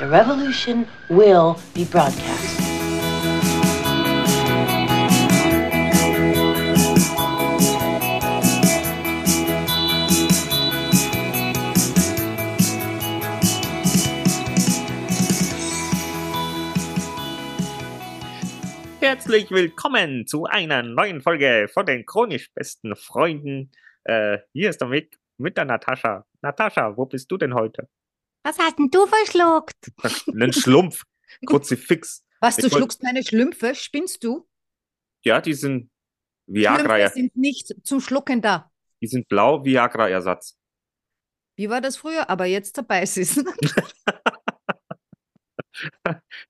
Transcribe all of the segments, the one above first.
The revolution will be broadcast. Herzlich willkommen zu einer neuen Folge von den chronisch besten Freunden. Äh, hier ist der Mick mit der Natascha. Natascha, wo bist du denn heute? Was hast denn du verschluckt? Einen Schlumpf. Kruzifix. Was, du Ich wollt- schluckst meine Schlümpfe? Spinnst du? Ja, die sind Viagra, Schlümpfe sind nicht zum Schlucken da. die sind blau, Viagra-Ersatz. Wie war das früher? Aber jetzt dabei ist es.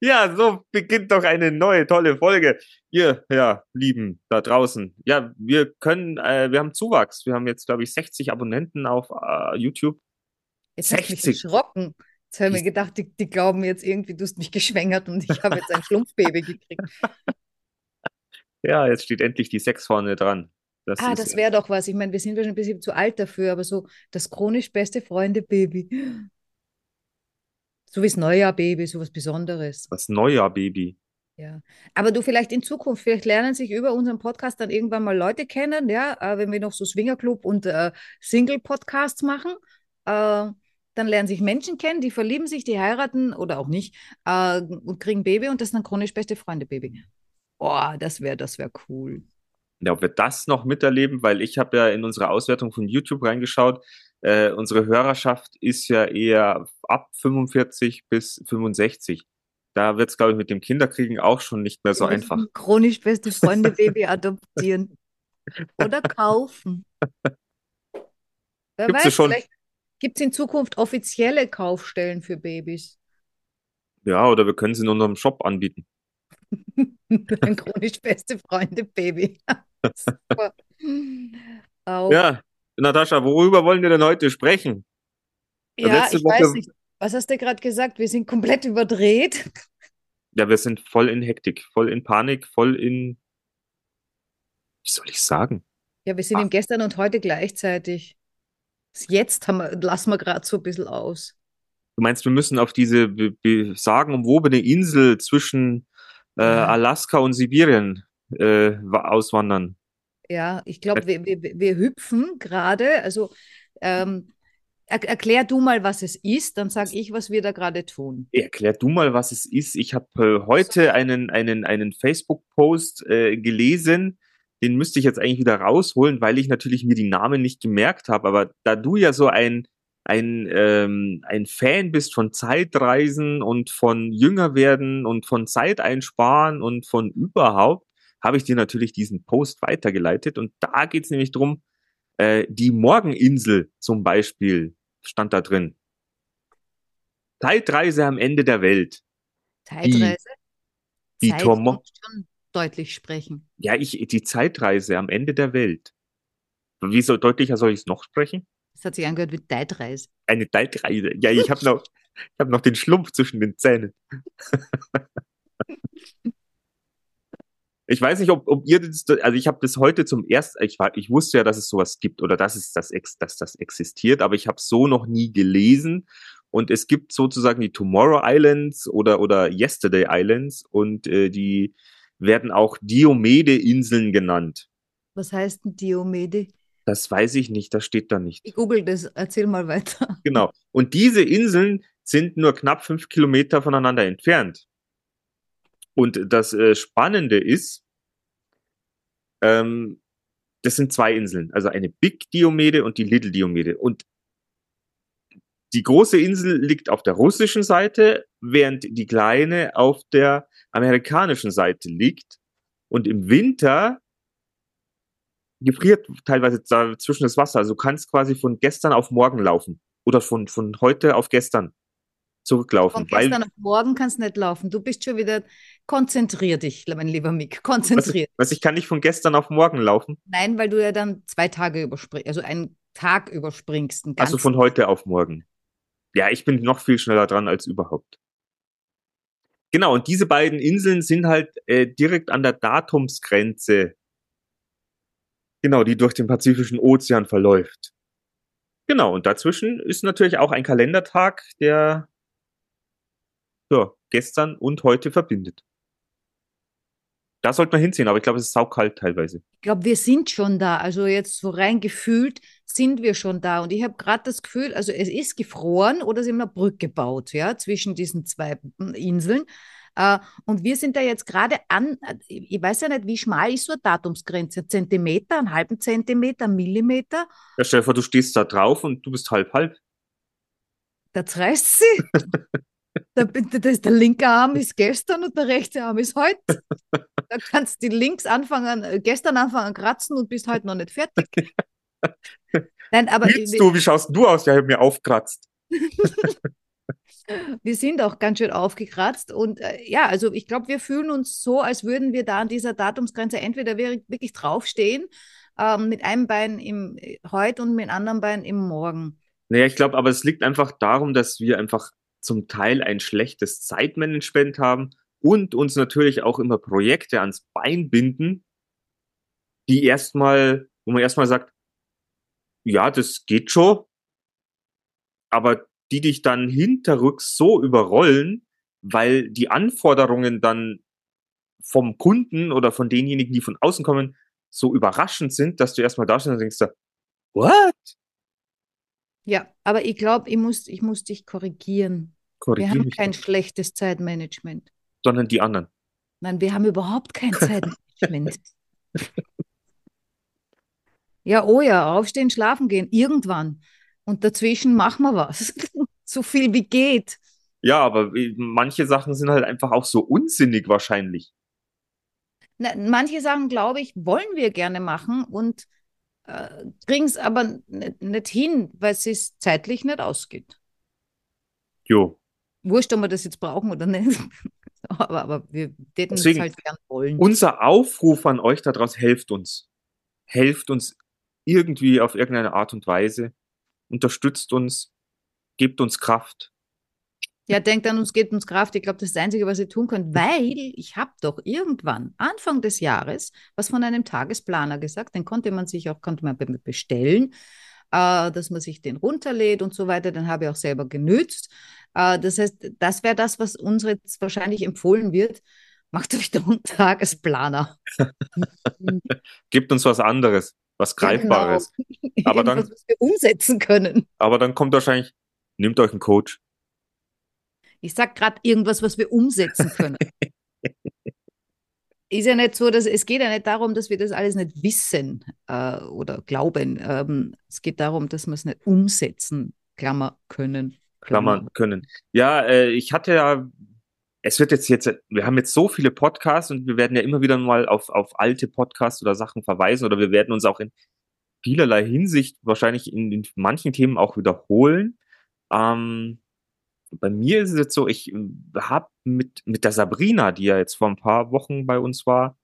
Ja, so beginnt doch eine neue tolle Folge. Ihr, ja, Lieben da draußen. Ja, wir können, äh, wir haben Zuwachs. Wir haben jetzt, glaube ich, 60 Abonnenten auf äh, YouTube. Jetzt hast du mich 60. erschrocken. Jetzt habe ich mir gedacht, die, die glauben jetzt irgendwie, du hast mich geschwängert und ich habe jetzt ein Schlumpfbaby gekriegt. Ja, jetzt steht endlich die 6 vorne dran. Das Ah, das wäre doch was. Ich meine, wir sind schon ein bisschen zu alt dafür, aber so das chronisch beste Freunde-Baby. So wie das Neujahr-Baby, so was Besonderes. das Neujahr-Baby. Ja, aber du vielleicht in Zukunft, vielleicht lernen sich über unseren Podcast dann irgendwann mal Leute kennen, ja, äh, wenn wir noch so Swingerclub und äh, Single-Podcasts machen, äh, dann lernen sich Menschen kennen, die verlieben sich, die heiraten oder auch nicht äh, und kriegen Baby und das ist dann chronisch beste Freunde-Baby. Boah, das wäre, das wäre cool. Ja, ob wir das noch miterleben, weil ich habe ja in unsere Auswertung von YouTube reingeschaut. Äh, unsere Hörerschaft ist ja eher ab 45 bis 65. Da wird es, glaube ich, mit dem Kinderkriegen auch schon nicht mehr so Wir einfach. ein Chronisch beste Freunde-Baby adoptieren oder kaufen. Wer Gibt's weiß, schon. vielleicht gibt es in Zukunft offizielle Kaufstellen für Babys. Ja, oder wir können sie in unserem Shop anbieten. Ein chronisch beste Freunde Baby. Ja, Natascha, worüber wollen wir denn heute sprechen? Ja, letzte ich Woche- weiß nicht. Was hast du gerade gesagt? Wir sind komplett überdreht. Ja, wir sind voll in Hektik, voll in Panik, voll in, wie soll ich sagen? Ja, wir sind Ah. im Gestern und heute gleichzeitig. Jetzt haben wir, lassen wir gerade so ein bisschen aus. Du meinst, wir müssen auf diese be- be- sagenumwobene Insel zwischen äh, Ja. Alaska und Sibirien äh, wa- auswandern? Ja, ich glaube, wir, wir, wir hüpfen gerade. Also ähm, er, erklär du mal, was es ist, dann sage ich, was wir da gerade tun. Erklär du mal, was es ist. Ich habe äh, heute einen, einen, einen Facebook-Post äh, gelesen. Den müsste ich jetzt eigentlich wieder rausholen, weil ich natürlich mir die Namen nicht gemerkt habe. Aber da du ja so ein, ein, ähm, ein Fan bist von Zeitreisen und von Jüngerwerden und von Zeit einsparen und von überhaupt, habe ich dir natürlich diesen Post weitergeleitet. Und da geht es nämlich drum, äh, die Morgeninsel zum Beispiel stand da drin. Zeitreise am Ende der Welt. Zeitreise. die muss schon deutlich sprechen. Ja, ich, die Zeitreise am Ende der Welt. Wie so deutlicher soll ich es noch sprechen? Das hat sich angehört wie Zeitreise. Eine Zeitreise. Ja, ich habe noch, ich hab noch den Schlumpf zwischen den Zähnen. Ich weiß nicht, ob, ob ihr das, also ich habe das heute zum ersten, ich, war, ich wusste ja, dass es sowas gibt oder dass es das, dass das existiert, aber ich habe so noch nie gelesen. Und es gibt sozusagen die Tomorrow Islands oder, oder Yesterday Islands und äh, die werden auch Diomede-Inseln genannt. Was heißt Diomede? Das weiß ich nicht, das steht da nicht. Ich google das, erzähl mal weiter. Genau. Und diese Inseln sind nur knapp fünf Kilometer voneinander entfernt. Und das äh, Spannende ist, ähm, das sind zwei Inseln, also eine Big Diomede und die Little Diomede. Und die große Insel liegt auf der russischen Seite, während die kleine auf der amerikanischen Seite liegt. Und im Winter gefriert teilweise da zwischen das Wasser. Also du kannst quasi von gestern auf morgen laufen oder von, von heute auf gestern zurücklaufen. Von gestern auf morgen kannst du nicht laufen. Du bist schon wieder, konzentrier dich, mein lieber Mick, was, konzentrier dich. was ich kann nicht von gestern auf morgen laufen, Nein, weil du ja dann zwei Tage überspringst, also einen Tag überspringst. Also von heute auf morgen. Ja, ich bin noch viel schneller dran als überhaupt. Genau, und diese beiden Inseln sind halt äh, direkt an der Datumsgrenze. Genau, die durch den Pazifischen Ozean verläuft. Genau, und dazwischen ist natürlich auch ein Kalendertag, der ja, gestern und heute verbindet. Da sollte man hinziehen, aber ich glaube, es ist saukalt teilweise. Ich glaube, wir sind schon da. Also jetzt so rein gefühlt sind wir schon da. Und ich habe gerade das Gefühl, also es ist gefroren oder sie haben eine Brücke gebaut, ja, zwischen diesen zwei Inseln. Äh, und wir sind da jetzt gerade an, ich weiß ja nicht, wie schmal ist so eine Datumsgrenze? Zentimeter, einen halben Zentimeter, einen Millimeter? Ja, stell dir vor, du stehst da drauf und du bist halb halb. Da zerreißt sie. der, der, der linke Arm ist gestern und der rechte Arm ist heute. Da kannst du links anfangen, äh, gestern anfangen kratzen und bist heute noch nicht fertig. Nein, aber Willst du, wie schaust du aus? Ja, ich habe mir aufkratzt. wir sind auch ganz schön aufgekratzt und äh, ja, also ich glaube, wir fühlen uns so, als würden wir da an dieser Datumsgrenze entweder wirklich draufstehen, ähm, mit einem Bein im äh, heute und mit dem anderen Bein im Morgen. Naja, ich glaube, aber es liegt einfach darum, dass wir einfach zum Teil ein schlechtes Zeitmanagement haben und uns natürlich auch immer Projekte ans Bein binden, die erstmal, wo man erstmal sagt, ja, das geht schon, aber die dich dann hinterrücks so überrollen, weil die Anforderungen dann vom Kunden oder von denjenigen, die von außen kommen, so überraschend sind, dass du erstmal da stehst und denkst, what? Ja, aber ich glaube, ich muss, ich muss dich korrigieren. Korrigier wir haben kein doch. schlechtes Zeitmanagement. Sondern die anderen. Nein, wir haben überhaupt kein Zeitmanagement. ja, oh ja, aufstehen, schlafen gehen, irgendwann. Und dazwischen machen wir was. so viel wie geht. Ja, aber manche Sachen sind halt einfach auch so unsinnig wahrscheinlich. Na, manche Sachen, glaube ich, wollen wir gerne machen und äh, kriegen es aber nicht hin, weil es sich zeitlich nicht ausgeht. Jo. Wurscht, ob wir das jetzt brauchen oder nicht. aber, aber wir hätten es halt gern wollen. Unser Aufruf an euch daraus helft uns. Helft uns irgendwie auf irgendeine Art und Weise. Unterstützt uns. Gebt uns Kraft. Ja, denkt an uns, gebt uns Kraft. Ich glaube, das ist das Einzige, was ihr tun könnt, weil ich habe doch irgendwann, Anfang des Jahres, was von einem Tagesplaner gesagt, den konnte man sich auch, konnte man bestellen, äh, dass man sich den runterlädt und so weiter. Den habe ich auch selber genützt. Äh, das heißt, das wäre das, was uns jetzt wahrscheinlich empfohlen wird. Macht euch doch einen Tagesplaner. Gebt uns was anderes, was Greifbares. Genau. Aber dann, was wir umsetzen können. Aber dann kommt wahrscheinlich, nehmt euch einen Coach. Ich sage gerade irgendwas, was wir umsetzen können. ist ja nicht so, dass es geht ja nicht darum, dass wir das alles nicht wissen äh, oder glauben. Ähm, es geht darum, dass wir es nicht umsetzen, Klammer können. Klammern können. Ja, äh, ich hatte ja, es wird jetzt jetzt, wir haben jetzt so viele Podcasts und wir werden ja immer wieder mal auf, auf alte Podcasts oder Sachen verweisen oder wir werden uns auch in vielerlei Hinsicht wahrscheinlich in, in manchen Themen auch wiederholen. Ähm, bei mir ist es jetzt so, ich äh, habe mit, mit der Sabrina, die ja jetzt vor ein paar Wochen bei uns war,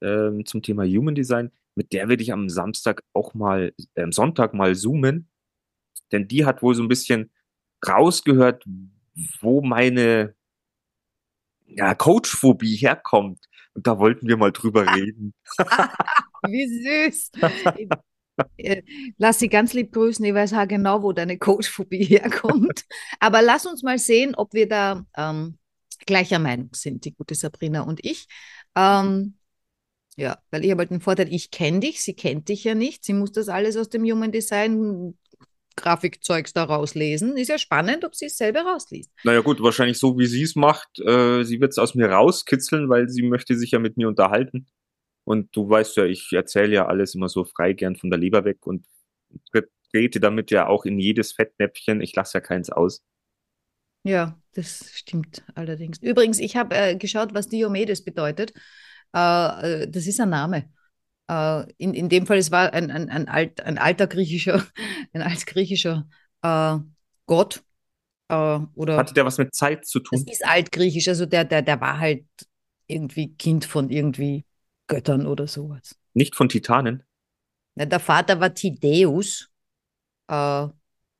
ähm, zum Thema Human Design, mit der werde ich am Samstag auch mal, äh, am Sonntag mal zoomen. Denn die hat wohl so ein bisschen rausgehört, wo meine ja, Coachphobie herkommt. Und da wollten wir mal drüber reden. Wie süß. Äh, lass sie ganz lieb grüßen. Ich weiß auch genau, wo deine Coachphobie herkommt. Aber lass uns mal sehen, ob wir da ähm, gleicher Meinung sind, die gute Sabrina und ich. Ähm, ja, weil ich habe halt den Vorteil, ich kenne dich, sie kennt dich ja nicht. Sie muss das alles aus dem Human Design Grafikzeugs da rauslesen. Ist ja spannend, ob sie es selber rausliest. Naja gut, wahrscheinlich so, wie sie es macht. Äh, sie wird es aus mir rauskitzeln, weil sie möchte sich ja mit mir unterhalten. Und du weißt ja, ich erzähle ja alles immer so frei gern von der Leber weg und trete damit ja auch in jedes Fettnäpfchen. Ich lasse ja keins aus. Ja, das stimmt allerdings. Übrigens, ich habe äh, geschaut, was Diomedes bedeutet. Äh, äh, das ist ein Name. Äh, in, in dem Fall, es war ein, ein, ein, alt, ein alter griechischer, ein altgriechischer äh, Gott. Äh, oder Hatte der was mit Zeit zu tun? Das ist altgriechisch, also der, der, der war halt irgendwie Kind von irgendwie Göttern oder sowas. Nicht von Titanen? Na, der Vater war Tideus äh,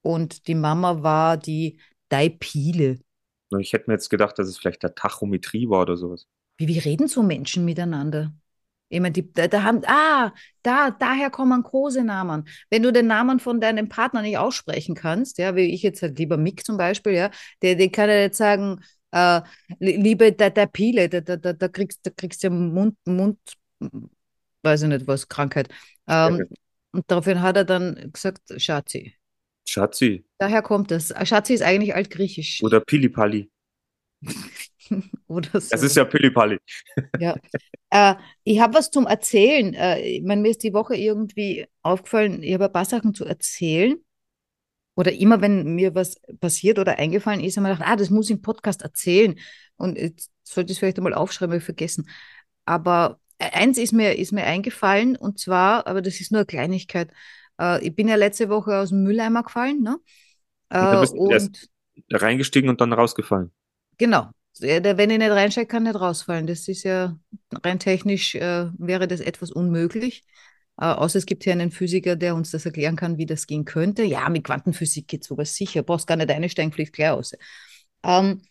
und die Mama war die Daipile. Ich hätte mir jetzt gedacht, dass es vielleicht der Tachometrie war oder sowas. Wie, wie reden so Menschen miteinander? Ich meine, die, da, da haben, ah, da, daher kommen Kosenamen. Wenn du den Namen von deinem Partner nicht aussprechen kannst, ja, wie ich jetzt halt lieber Mick zum Beispiel, ja, der, der kann ja jetzt sagen, äh, liebe der, der Pile, da, da, da, da kriegst du kriegst ja Mund, Mund, weiß ich nicht was, Krankheit. Ähm, und daraufhin hat er dann gesagt, Schatzi. Schatzi. Daher kommt es. Schatzi ist eigentlich altgriechisch. Oder Pilipali. Oder so. Es ist ja Pilipali. Ja. Äh, ich habe was zum Erzählen. Äh, ich meine, mir ist die Woche irgendwie aufgefallen, ich habe ein paar Sachen zu erzählen. Oder immer, wenn mir was passiert oder eingefallen ist, habe ich gedacht, ah, das muss ich im Podcast erzählen. Und jetzt sollte ich es vielleicht einmal aufschreiben, habe ich vergessen. Aber eins ist mir, ist mir eingefallen, und zwar, aber das ist nur eine Kleinigkeit. Äh, ich bin ja letzte Woche aus dem Mülleimer gefallen, ne? Da Äh, bist du erst und reingestiegen und dann rausgefallen. genau, wenn ich nicht reinsteige, kann nicht rausfallen. Das ist ja rein technisch, äh, wäre das etwas unmöglich. Äh, außer es gibt hier einen Physiker, der uns das erklären kann, wie das gehen könnte. Ja, mit Quantenphysik geht sowas sicher. Brauchst gar nicht einsteigen, fliegt gleich aus. Ähm,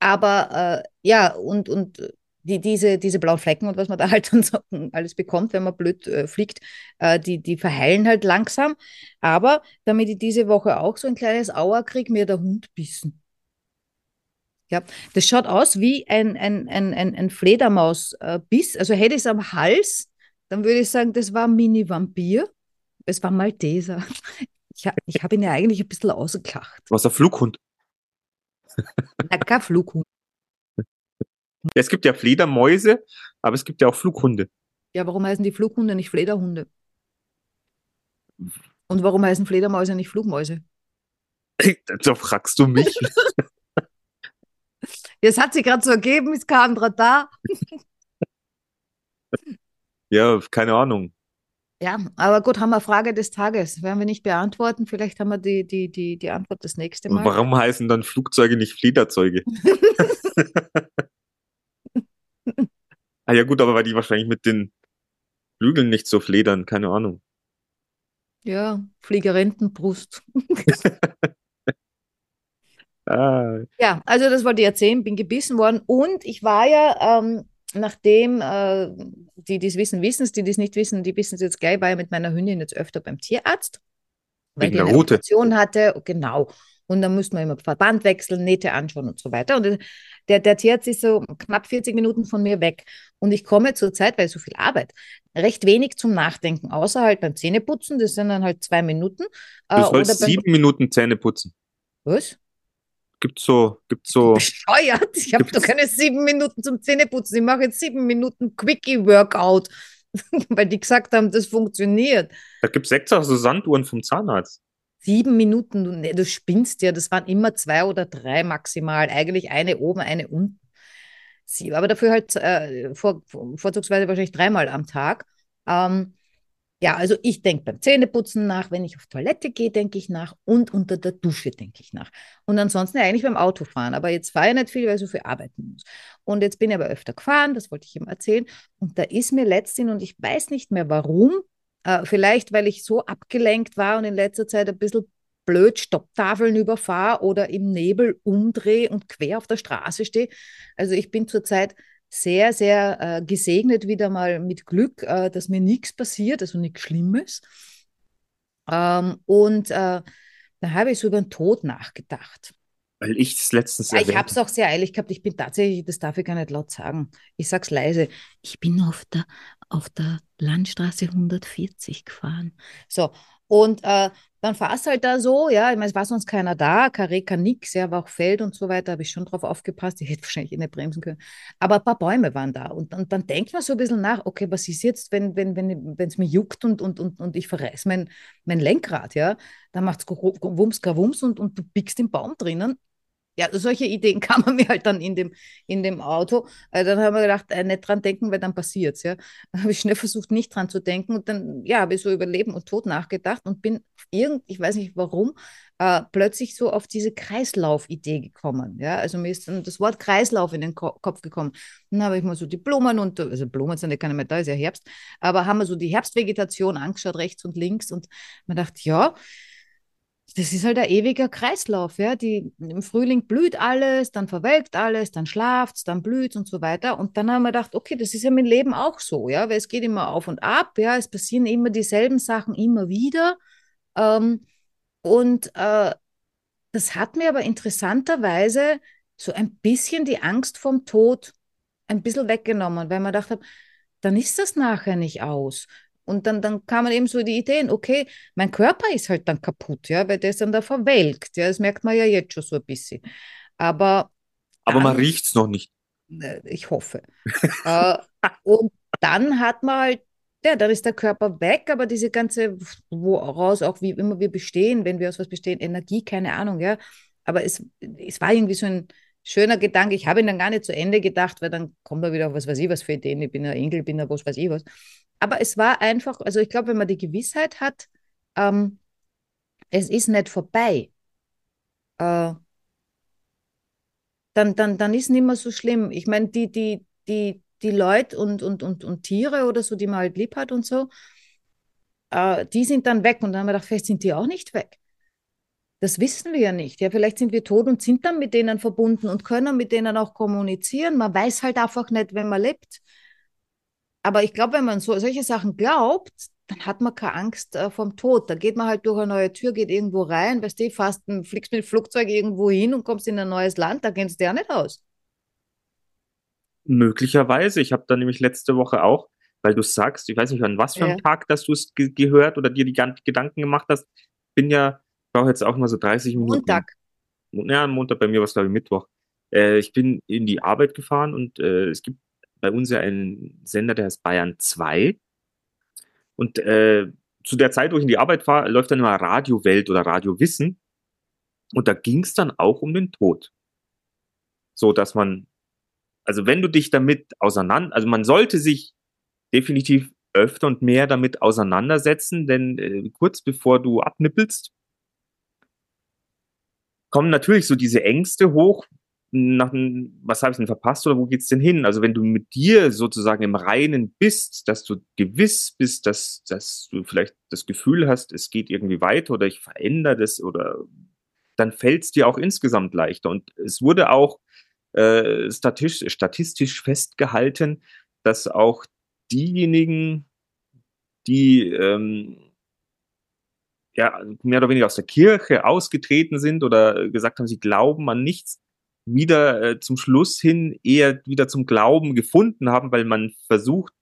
aber äh, ja, und, und die, diese, diese blauen Flecken und was man da halt dann so alles bekommt, wenn man blöd äh, fliegt, äh, die, die verheilen halt langsam. Aber damit ich diese Woche auch so ein kleines Aua kriege, mir der Hund bissen. Ja, das schaut aus wie ein, ein, ein, ein, ein Fledermausbiss. Also hätte ich es am Hals, dann würde ich sagen, das war ein Mini-Vampir. Es war Malteser. Ich, ich habe ihn ja eigentlich ein bisschen ausgelacht. Was der Flughund. Na, kein Flughund. Es gibt ja Fledermäuse, aber es gibt ja auch Flughunde. Ja, warum heißen die Flughunde nicht Flederhunde? Und warum heißen Fledermäuse nicht Flugmäuse? Da fragst du mich. Das hat sich gerade so ergeben, es kam gerade da. Ja, keine Ahnung. Ja, aber gut, haben wir Frage des Tages. Werden wir nicht beantworten. Vielleicht haben wir die, die, die, die Antwort das nächste Und Mal. warum heißen dann Flugzeuge nicht Flederzeuge? ah ja gut, aber weil die wahrscheinlich mit den Flügeln nicht so fledern, keine Ahnung. Ja, Fliegerentenbrust. Ah, Ja, also das wollte ich erzählen, bin gebissen worden und ich war ja, ähm, nachdem äh, die, die es wissen, wissen es, die, die es nicht wissen, die wissen es jetzt gleich, war ja mit meiner Hündin jetzt öfter beim Tierarzt, weil die eine Rute. Operation hatte, genau. Und dann mussten wir immer Verband wechseln, Nähte anschauen und so weiter. Und der, der Tierarzt ist so knapp 40 Minuten von mir weg. Und ich komme zur Zeit, weil so viel Arbeit, recht wenig zum Nachdenken, außer halt beim Zähneputzen, das sind dann halt zwei Minuten. du Äh, sollst sieben Minuten Zähne putzen. was? Gibt so, gibt so, bescheuert. Ich habe doch keine sieben Minuten zum Zähneputzen. Ich mache jetzt sieben Minuten Quickie-Workout, weil die gesagt haben, das funktioniert. da gibt's extra so Sanduhren vom Zahnarzt. Sieben Minuten, du, nee, du spinnst ja. Das waren immer zwei oder drei maximal. Eigentlich eine oben, eine unten. Sie, aber dafür halt äh, vor, vorzugsweise wahrscheinlich dreimal am Tag. Ähm, ja, also ich denke beim Zähneputzen nach, wenn ich auf Toilette gehe, denke ich nach und unter der Dusche denke ich nach. Und ansonsten eigentlich beim Autofahren. Aber jetzt fahre ich nicht viel, weil ich so viel arbeiten muss. Und jetzt bin ich aber öfter gefahren, das wollte ich ihm erzählen. Und da ist mir letztens, und ich weiß nicht mehr warum, äh, vielleicht weil ich so abgelenkt war und in letzter Zeit ein bisschen blöd Stopptafeln überfahre oder im Nebel umdrehe und quer auf der Straße stehe. Also ich bin zurzeit sehr, sehr äh, gesegnet wieder mal mit Glück, äh, dass mir nichts passiert, also nichts Schlimmes. Ähm, und äh, da habe ich so über den Tod nachgedacht. Weil ich es letztens Ja, ich erwähnt habe es auch sehr eilig gehabt. Ich bin tatsächlich, das darf ich gar nicht laut sagen. Ich sag's leise. Ich bin auf der, auf der Landstraße 140 gefahren. So, und äh, dann fahrst halt da so, ja, ich meine, es war sonst keiner da, kein Reka, nix, ja, war auch Feld und so weiter, habe ich schon drauf aufgepasst. Ich hätte wahrscheinlich eh nicht bremsen können. Aber ein paar Bäume waren da. Und, und dann denkt man so ein bisschen nach, okay, was ist jetzt, wenn wenn wenn wenn, es mir juckt und, und, und, und ich verreiß mein, mein Lenkrad, ja, dann macht's Wumms, Wumms und, und du biegst im Baum drinnen. Ja, solche Ideen kamen mir halt dann in dem, in dem Auto. Äh, dann haben wir gedacht, äh, nicht dran denken, weil dann passiert's, ja. Dann habe ich schnell versucht, nicht dran zu denken und dann, ja, habe ich so über Leben und Tod nachgedacht und bin irgend, ich weiß nicht warum, äh, plötzlich so auf diese Kreislaufidee gekommen, ja. Also mir ist dann das Wort Kreislauf in den Ko Kopf gekommen. Dann habe ich mal so die Blumen und, also Blumen sind ja keine mehr da, ist ja Herbst, aber haben wir so die Herbstvegetation angeschaut, rechts und links und man dachte, ja, das ist halt ein ewiger Kreislauf, ja. Die, Im Frühling blüht alles, dann verwelkt alles, dann schlaft's, dann blüht's und so weiter. Und dann haben wir gedacht, okay, das ist ja mit Leben auch so, ja, weil es geht immer auf und ab, ja, es passieren immer dieselben Sachen immer wieder. Ähm, und äh, das hat mir aber interessanterweise so ein bisschen die Angst vom Tod ein bisschen weggenommen, weil man dachte, dann ist das nachher nicht aus. Und dann, dann kamen eben so die Ideen, okay, mein Körper ist halt dann kaputt, ja, weil der ist dann da verwelkt. Ja, das merkt man ja jetzt schon so ein bisschen. Aber, Aber man riecht es noch nicht. Äh, ich hoffe. äh, und dann hat man halt, ja, dann ist der Körper weg, aber diese ganze, woraus auch wie immer wir bestehen, wenn wir aus was bestehen, Energie, keine Ahnung, ja. Aber es, es war irgendwie so ein schöner Gedanke. Ich habe ihn dann gar nicht zu Ende gedacht, weil dann kommt er wieder auf was weiß ich was für Ideen. Ich bin ein Engel, bin ein was weiß ich was aber es war einfach, also ich glaube, wenn man die Gewissheit hat, ähm, es ist nicht vorbei, äh, dann, dann, dann ist nicht mehr so schlimm. Ich meine, die, die, die, die Leute und, und, und, und Tiere oder so, die man halt lieb hat und so, äh, die sind dann weg. Und dann haben wir gedacht, vielleicht sind die auch nicht weg. Das wissen wir ja nicht. Ja, vielleicht sind wir tot und sind dann mit denen verbunden und können mit denen auch kommunizieren. Man weiß halt einfach nicht, wenn man lebt. Aber ich glaube, wenn man so, solche Sachen glaubt, dann hat man keine Angst äh, vom Tod. Da geht man halt durch eine neue Tür, geht irgendwo rein, weißt du, fast fliegst mit dem Flugzeug irgendwo hin und kommst in ein neues Land, da kennst du ja nicht aus. Möglicherweise. Ich habe da nämlich letzte Woche auch, weil du sagst, ich weiß nicht, an was für einem ja. Tag, dass du es ge gehört oder dir die Gedanken gemacht hast. Bin ja, ich brauche jetzt auch mal so 30 Minuten. Montag. Ja, Montag bei mir war es, glaube ich, Mittwoch. Äh, ich bin in die Arbeit gefahren und äh, es gibt bei uns ja einen Sender, der heißt Bayern 2. Und äh, zu der Zeit, wo ich in die Arbeit fahre, läuft dann immer Radio Welt oder Radio Wissen. Und da ging es dann auch um den Tod. So dass man, also wenn du dich damit auseinander, also man sollte sich definitiv öfter und mehr damit auseinandersetzen, denn äh, kurz bevor du abnippelst, kommen natürlich so diese Ängste hoch, nach, was habe ich denn verpasst oder wo geht's denn hin? Also wenn du mit dir sozusagen im Reinen bist, dass du gewiss bist, dass, dass du vielleicht das Gefühl hast, es geht irgendwie weiter oder ich verändere das oder dann fällt es dir auch insgesamt leichter. Und es wurde auch äh, statistisch, statistisch festgehalten, dass auch diejenigen, die ähm, ja, mehr oder weniger aus der Kirche ausgetreten sind oder gesagt haben, sie glauben an nichts, wieder äh, zum Schluss hin eher wieder zum Glauben gefunden haben, weil man versucht,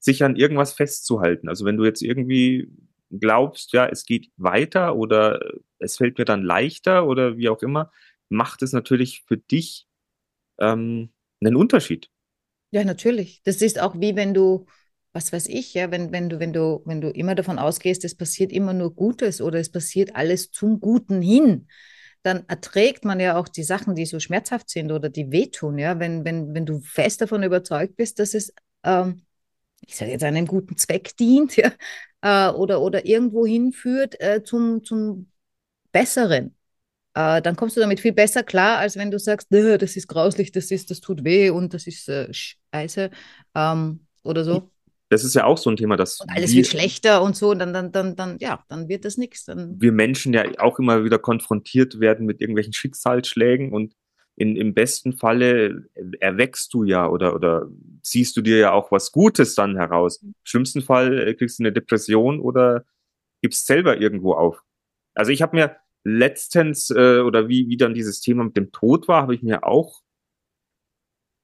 sich an irgendwas festzuhalten. Also wenn du jetzt irgendwie glaubst, ja, es geht weiter oder es fällt mir dann leichter oder wie auch immer, macht es natürlich für dich ähm, einen Unterschied. Ja, natürlich. Das ist auch wie wenn du, was weiß ich, ja, wenn, wenn du, wenn du, wenn du immer davon ausgehst, es passiert immer nur Gutes oder es passiert alles zum Guten hin, dann erträgt man ja auch die Sachen, die so schmerzhaft sind oder die wehtun, ja, wenn, wenn, wenn du fest davon überzeugt bist, dass es, ähm, ich sage jetzt, einem guten Zweck dient, ja, äh, oder, oder irgendwo hinführt äh, zum, zum Besseren. Äh, dann kommst du damit viel besser klar, als wenn du sagst, das ist grauslich, das ist, das tut weh und das ist äh, scheiße ähm, oder so das ist ja auch so ein Thema, dass. Und alles wir, wird schlechter und so, dann, dann, dann, dann, ja, dann wird das nichts. Wir Menschen ja auch immer wieder konfrontiert werden mit irgendwelchen Schicksalsschlägen und in, im besten Falle erwächst du ja oder, oder ziehst du dir ja auch was Gutes dann heraus. Im schlimmsten Fall äh, kriegst du eine Depression oder gibst selber irgendwo auf. Also ich habe mir letztens, äh, oder wie, wie dann dieses Thema mit dem Tod war, habe ich mir auch,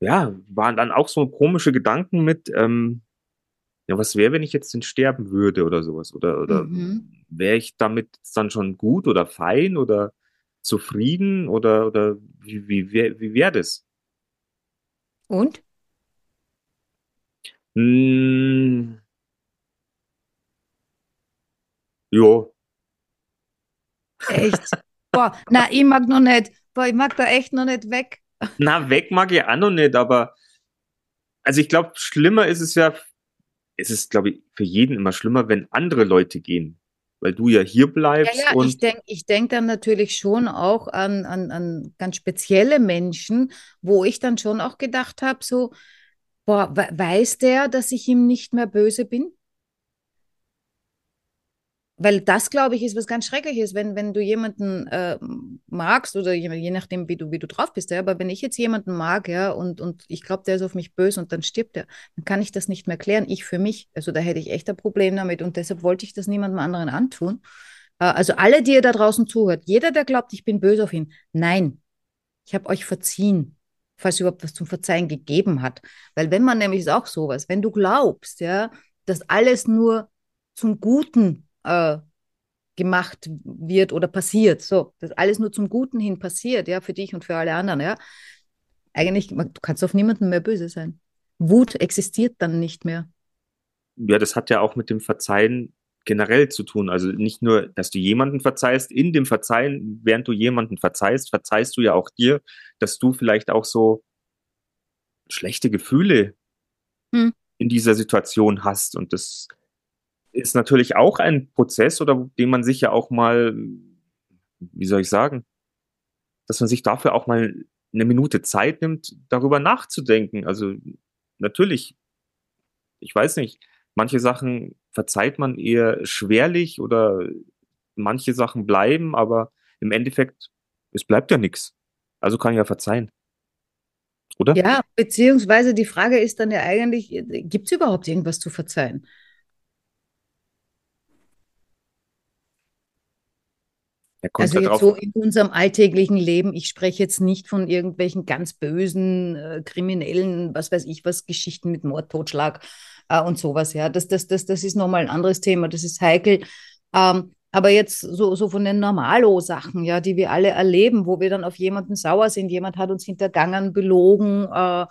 ja, waren dann auch so komische Gedanken mit, ähm, ja, was wäre, wenn ich jetzt denn sterben würde oder sowas? Oder, oder mhm. wäre ich damit dann schon gut oder fein oder zufrieden oder, oder wie, wie, wie, wie wäre das? Und? Hm, jo. Echt? Boah, na, ich mag noch nicht. Boah, ich mag da echt noch nicht weg. Na, weg mag ich auch noch nicht, aber also ich glaube, schlimmer ist es ja es ist, glaube ich, für jeden immer schlimmer, wenn andere Leute gehen, weil du ja hier bleibst. Ja, ja ich denke ich denk dann natürlich schon auch an, an, an ganz spezielle Menschen, wo ich dann schon auch gedacht habe, so, boah, weiß der, dass ich ihm nicht mehr böse bin? Weil das, glaube ich, ist was ganz Schreckliches, wenn, wenn du jemanden äh, magst oder je, je, nachdem, wie du, wie du drauf bist. Ja? Aber wenn ich jetzt jemanden mag, ja, und, und ich glaube, der ist auf mich böse und dann stirbt er, dann kann ich das nicht mehr klären. Ich für mich. Also da hätte ich echt ein Problem damit und deshalb wollte ich das niemandem anderen antun. Äh, also alle, die ihr da draußen zuhört, jeder, der glaubt, ich bin böse auf ihn, nein. ich habe euch verziehen, falls überhaupt was zum Verzeihen gegeben hat. Weil wenn man nämlich ist auch sowas, wenn du glaubst, ja, dass alles nur zum Guten äh, gemacht wird oder passiert, so, dass alles nur zum Guten hin passiert, ja, für dich und für alle anderen, ja, eigentlich, du kannst auf niemanden mehr böse sein. Wut existiert dann nicht mehr. Ja, das hat ja auch mit dem Verzeihen generell zu tun. Also nicht nur, dass du jemanden verzeihst, in dem Verzeihen, während du jemanden verzeihst, verzeihst du ja auch dir, dass du vielleicht auch so schlechte Gefühle hm. in dieser Situation hast. Und das ist natürlich auch ein Prozess, oder den man sich ja auch mal, wie soll ich sagen, dass man sich dafür auch mal eine Minute Zeit nimmt, darüber nachzudenken. Also natürlich, ich weiß nicht, manche Sachen verzeiht man eher schwerlich oder manche Sachen bleiben, aber im Endeffekt, es bleibt ja nichts. Also kann ich ja verzeihen. Oder? Ja, beziehungsweise die Frage ist dann ja eigentlich, gibt es überhaupt irgendwas zu verzeihen? Also jetzt so in unserem alltäglichen Leben, ich spreche jetzt nicht von irgendwelchen ganz bösen, äh, kriminellen, was weiß ich was, Geschichten mit Mord, Totschlag äh, und sowas, ja. Das, das, das, das ist nochmal ein anderes Thema, das ist heikel. Ähm, aber jetzt so, so von den Normalo-Sachen, ja, die wir alle erleben, wo wir dann auf jemanden sauer sind, jemand hat uns hintergangen, belogen, äh,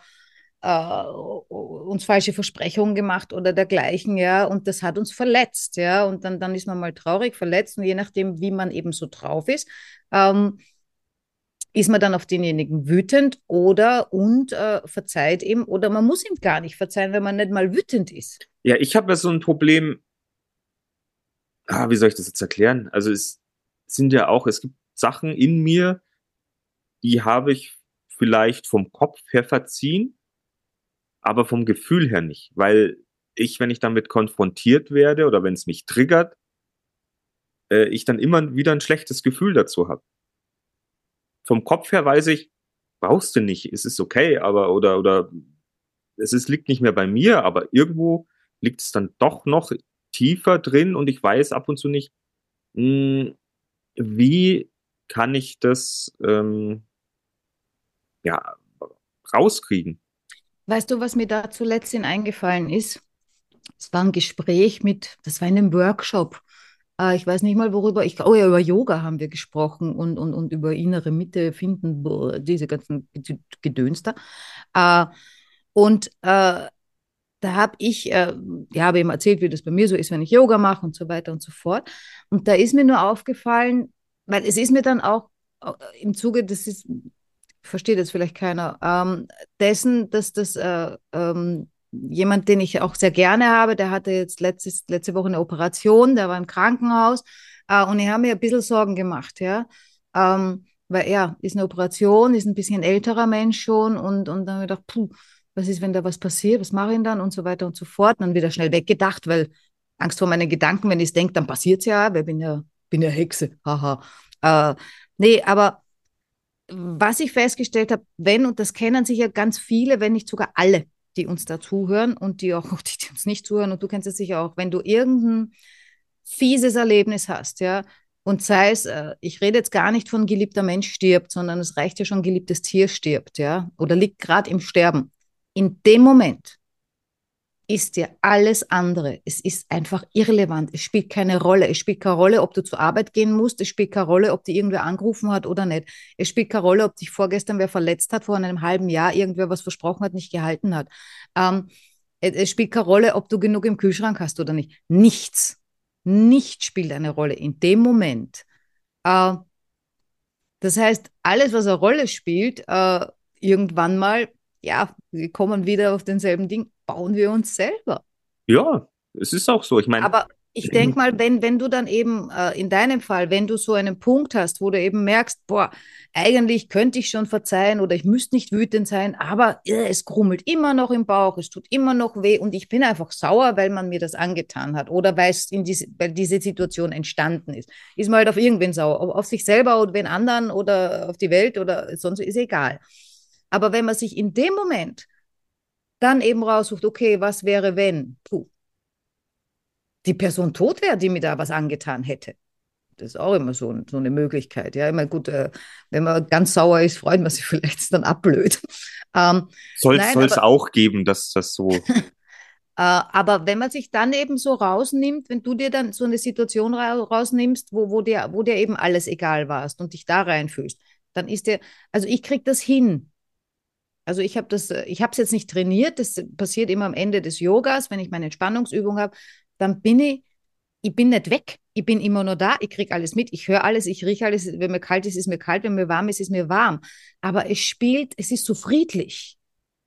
äh, uns falsche Versprechungen gemacht oder dergleichen, ja, und das hat uns verletzt, ja, und dann, dann ist man mal traurig, verletzt und je nachdem, wie man eben so drauf ist, ähm, ist man dann auf denjenigen wütend oder und äh, verzeiht ihm oder man muss ihm gar nicht verzeihen, wenn man nicht mal wütend ist. Ja, ich habe ja so ein Problem, ah, wie soll ich das jetzt erklären? Also es sind ja auch, es gibt Sachen in mir, die habe ich vielleicht vom Kopf her verziehen, aber vom Gefühl her nicht, weil ich, wenn ich damit konfrontiert werde oder wenn es mich triggert, äh, ich dann immer wieder ein schlechtes Gefühl dazu habe. Vom Kopf her weiß ich, brauchst du nicht, es ist okay, aber oder oder es ist, liegt nicht mehr bei mir, aber irgendwo liegt es dann doch noch tiefer drin und ich weiß ab und zu nicht, mh, hm, wie kann ich das ähm, ja rauskriegen. Weißt du, was mir da zuletzt in eingefallen ist? Es war ein Gespräch mit, das war in einem Workshop. Äh, ich weiß nicht mal, worüber, ich, oh ja, über Yoga haben wir gesprochen und, und, und über innere Mitte finden, diese ganzen Gedöns da. Äh, und äh, da habe ich, äh, ja, habe ihm erzählt, wie das bei mir so ist, wenn ich Yoga mache und so weiter und so fort. Und da ist mir nur aufgefallen, weil es ist mir dann auch äh, im Zuge, das ist versteht jetzt vielleicht keiner, ähm, dessen, dass das äh, ähm, jemand, den ich auch sehr gerne habe, der hatte jetzt letztes, letzte Woche eine Operation, der war im Krankenhaus äh, und ich habe mir ein bisschen Sorgen gemacht, ja. Ähm, weil er ist eine Operation, ist ein bisschen älterer Mensch schon und, und dann habe ich gedacht, puh, was ist, wenn da was passiert, was mache ich dann und so weiter und so fort. Und dann wieder schnell weggedacht, weil Angst vor meinen Gedanken, wenn ich es denke, dann passiert es ja, weil ich bin ja, bin ja Hexe, haha. Äh, nee, aber was ich festgestellt habe, wenn, und das kennen sicher ganz viele, wenn nicht sogar alle, die uns da zuhören und die auch, die, die uns nicht zuhören, und du kennst es sicher auch, wenn du irgendein fieses Erlebnis hast, ja, und sei es, äh, ich rede jetzt gar nicht von geliebter Mensch stirbt, sondern es reicht ja schon, geliebtes Tier stirbt, ja, oder liegt gerade im Sterben. In dem Moment ist dir alles andere. Es ist einfach irrelevant. Es spielt keine Rolle. Es spielt keine Rolle, ob du zur Arbeit gehen musst. Es spielt keine Rolle, ob dir irgendwer angerufen hat oder nicht. Es spielt keine Rolle, ob dich vorgestern wer verletzt hat, vor einem halben Jahr irgendwer was versprochen hat, nicht gehalten hat. Ähm, es spielt keine Rolle, ob du genug im Kühlschrank hast oder nicht. Nichts. Nichts spielt eine Rolle in dem Moment. Äh, das heißt, alles, was eine Rolle spielt, äh, irgendwann mal, ja, wir kommen wieder auf denselben Ding, bauen wir uns selber. Ja, es ist auch so. Ich meine. Aber ich denke mal, wenn, wenn du dann eben äh, in deinem Fall, wenn du so einen Punkt hast, wo du eben merkst, boah, eigentlich könnte ich schon verzeihen oder ich müsste nicht wütend sein, aber äh, es krummelt immer noch im Bauch, es tut immer noch weh und ich bin einfach sauer, weil man mir das angetan hat oder weil es in diese, weil diese Situation entstanden ist. Ist man halt auf irgendwen sauer, ob auf sich selber oder wen anderen oder auf die Welt oder sonst ist egal. Aber wenn man sich in dem Moment dann eben raussucht, okay, was wäre, wenn puh, die Person tot wäre, die mir da was angetan hätte. Das ist auch immer so, so eine Möglichkeit. Ja, immer gut, äh, wenn man ganz sauer ist, freut man sich vielleicht, dann abblöd. Ähm, soll es auch geben, dass das so. äh, aber wenn man sich dann eben so rausnimmt, wenn du dir dann so eine Situation ra rausnimmst, wo, wo, dir, wo dir eben alles egal warst und dich da reinfühlst, dann ist der, also ich kriege das hin. Also ich habe das, ich habe es jetzt nicht trainiert, das passiert immer am Ende des Yogas, wenn ich meine Entspannungsübung habe, dann bin ich, ich bin nicht weg, ich bin immer nur da, ich kriege alles mit, ich höre alles, ich rieche alles, wenn mir kalt ist, ist mir kalt, wenn mir warm ist, ist mir warm. Aber es spielt, es ist so friedlich.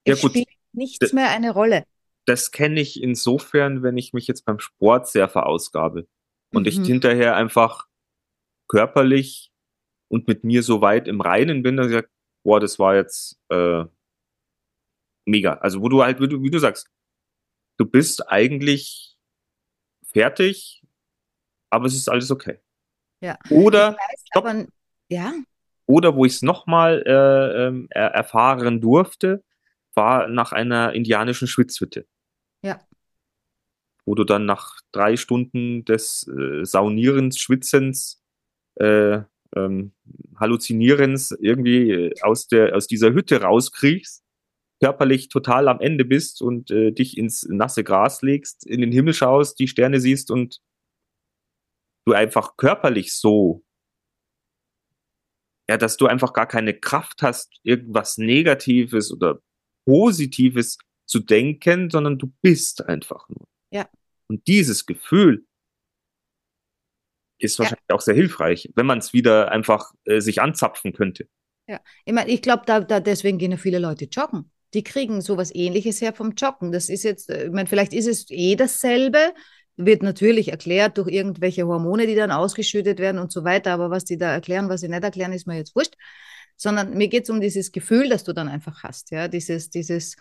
Es ja, gut. spielt nichts mehr eine Rolle. Das kenne ich insofern, wenn ich mich jetzt beim Sport sehr verausgabe und mhm. ich hinterher einfach körperlich und mit mir so weit im Reinen bin, dass ich sage, boah, das war jetzt äh, mega. Also wo du halt, wie du, wie du sagst, du bist eigentlich fertig, aber es ist alles okay. Ja. Oder, weiß, stopp, aber, ja. Oder wo ich es nochmal äh, äh, erfahren durfte, war nach einer indianischen Schwitzhütte. Ja. Wo du dann nach drei Stunden des äh, Saunierens, Schwitzens, äh, ähm, Halluzinierens irgendwie äh, aus, der, aus dieser Hütte rauskriegst körperlich total am Ende bist und äh, dich ins nasse Gras legst, in den Himmel schaust, die Sterne siehst und du einfach körperlich so, ja, dass du einfach gar keine Kraft hast, irgendwas Negatives oder Positives zu denken, sondern du bist einfach nur. Ja. Und dieses Gefühl ist wahrscheinlich ja. auch sehr hilfreich, wenn man es wieder einfach äh, sich anzapfen könnte. Ja, ich meine, ich glaube, da, da deswegen gehen ja viele Leute joggen die kriegen sowas ähnliches her vom Joggen. Das ist jetzt, äh, ich meine, vielleicht ist es eh dasselbe, wird natürlich erklärt durch irgendwelche Hormone, die dann ausgeschüttet werden und so weiter, aber was die da erklären, was sie nicht erklären, ist mir jetzt wurscht. Sondern mir geht es um dieses Gefühl, das du dann einfach hast, ja, dieses, dieses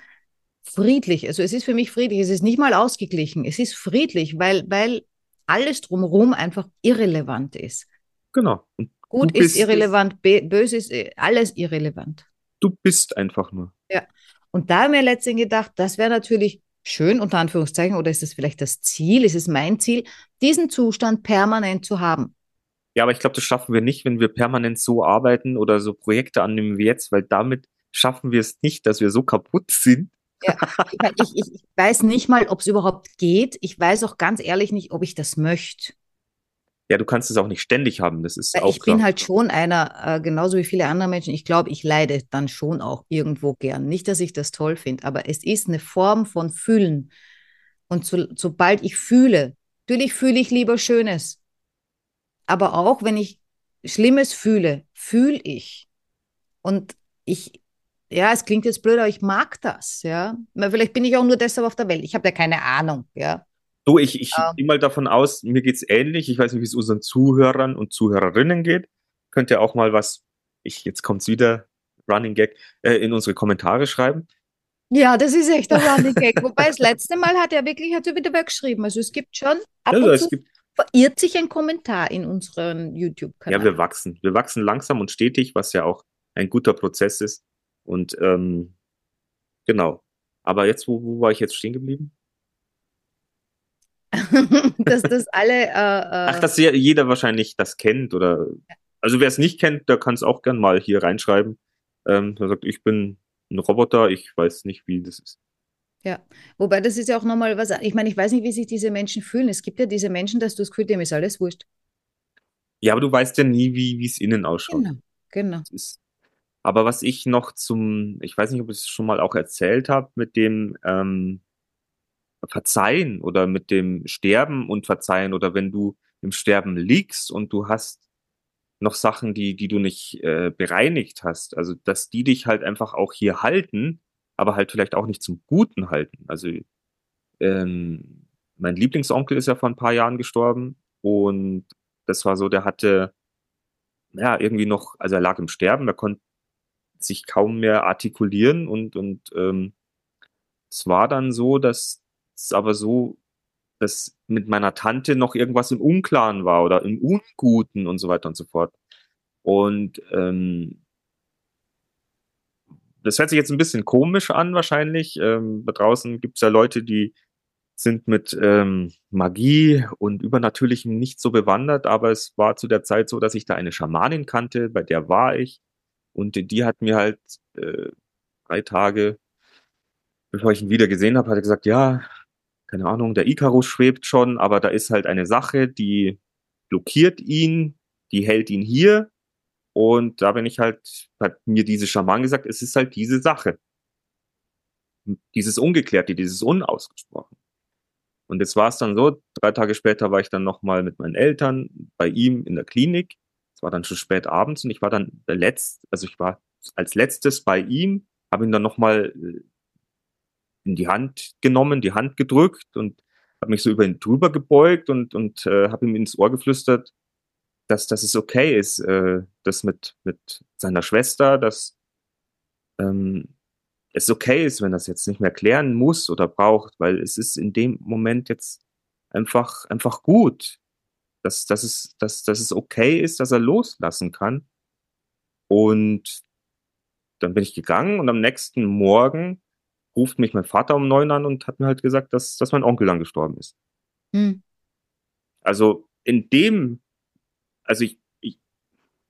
friedlich. Also es ist für mich friedlich, es ist nicht mal ausgeglichen, es ist friedlich, weil, weil alles drumherum einfach irrelevant ist. Genau. Und Gut ist irrelevant, böse ist äh, alles irrelevant. Du bist einfach nur. Ja. Und da haben wir letztendlich gedacht, das wäre natürlich schön, unter Anführungszeichen, oder ist das vielleicht das Ziel, ist es mein Ziel, diesen Zustand permanent zu haben. Ja, aber ich glaube, das schaffen wir nicht, wenn wir permanent so arbeiten oder so Projekte annehmen wie jetzt, weil damit schaffen wir es nicht, dass wir so kaputt sind. Ja, ich, ich, ich weiß nicht mal, ob es überhaupt geht. Ich weiß auch ganz ehrlich nicht, ob ich das möchte. Ja, du kannst es auch nicht ständig haben, das ist Weil auch Ich klar. bin halt schon einer, äh, genauso wie viele andere Menschen, ich glaube, ich leide dann schon auch irgendwo gern. Nicht, dass ich das toll finde, aber es ist eine Form von Fühlen. Und so, sobald ich fühle, natürlich fühle ich lieber Schönes. Aber auch wenn ich Schlimmes fühle, fühle ich. Und ich, ja, es klingt jetzt blöd, aber ich mag das, ja. Vielleicht bin ich auch nur deshalb auf der Welt. Ich habe ja keine Ahnung, ja. Du, ich, ich ja. gehe mal davon aus, mir geht's ähnlich. Ich weiß nicht, wie es unseren Zuhörern und Zuhörerinnen geht. Könnt ihr auch mal was, ich, jetzt kommt's wieder, Running Gag, äh, in unsere Kommentare schreiben. Ja, das ist echt ein Running Gag. Wobei das letzte Mal hat er wirklich hat er wieder weggeschrieben. Also es gibt schon ab also, und zu gibt, verirrt sich ein Kommentar in unseren YouTube-Kanal. Ja, wir wachsen. Wir wachsen langsam und stetig, was ja auch ein guter Prozess ist. Und ähm, genau. Aber jetzt, wo, wo war ich jetzt stehen geblieben? dass das alle. Äh, äh, Ach, dass jeder wahrscheinlich das kennt oder. Also wer es nicht kennt, der kann es auch gern mal hier reinschreiben. Ähm, der sagt, ich bin ein Roboter, ich weiß nicht, wie das ist. Ja, wobei das ist ja auch nochmal was. Ich meine, ich weiß nicht, wie sich diese Menschen fühlen. Es gibt ja diese Menschen, dass du das Gefühl, dem ist alles wurscht. Ja, aber du weißt ja nie, wie es innen ausschaut. Genau, genau. Ist, aber was ich noch zum, ich weiß nicht, ob ich es schon mal auch erzählt habe, mit dem, ähm, Verzeihen oder mit dem Sterben und Verzeihen oder wenn du im Sterben liegst und du hast noch Sachen, die, die du nicht äh, bereinigt hast, also dass die dich halt einfach auch hier halten, aber halt vielleicht auch nicht zum Guten halten. Also ähm, mein Lieblingsonkel ist ja vor ein paar Jahren gestorben und das war so, der hatte ja irgendwie noch, also er lag im Sterben, er konnte sich kaum mehr artikulieren und und ähm, es war dann so, dass ist aber so, dass mit meiner Tante noch irgendwas im Unklaren war oder im Unguten und so weiter und so fort. Und ähm, das hört sich jetzt ein bisschen komisch an wahrscheinlich. Ähm, da draußen gibt es ja Leute, die sind mit ähm, Magie und Übernatürlichem nicht so bewandert, aber es war zu der Zeit so, dass ich da eine Schamanin kannte, bei der war ich. Und die hat mir halt äh, drei Tage, bevor ich ihn wieder gesehen habe, hat er gesagt, ja, keine Ahnung, der Icarus schwebt schon, aber da ist halt eine Sache, die blockiert ihn, die hält ihn hier. Und da bin ich halt, hat mir diese Schaman gesagt, es ist halt diese Sache. Dieses Ungeklärte, dieses Unausgesprochen. Und jetzt war es dann so, drei Tage später war ich dann nochmal mit meinen Eltern bei ihm in der Klinik. Es war dann schon spät abends und ich war dann der Letzte, also ich war als letztes bei ihm, habe ihn dann nochmal äh, in die Hand genommen, die Hand gedrückt und habe mich so über ihn drüber gebeugt und, und äh, habe ihm ins Ohr geflüstert, dass, dass es okay ist, äh, das mit, mit seiner Schwester, dass ähm, es okay ist, wenn das jetzt nicht mehr klären muss oder braucht, weil es ist in dem Moment jetzt einfach, einfach gut, dass, dass, es, dass, dass es okay ist, dass er loslassen kann. Und dann bin ich gegangen und am nächsten Morgen ruft mich mein Vater um neun an und hat mir halt gesagt, dass, dass mein Onkel dann gestorben ist. Hm. Also in dem, also ich, ich,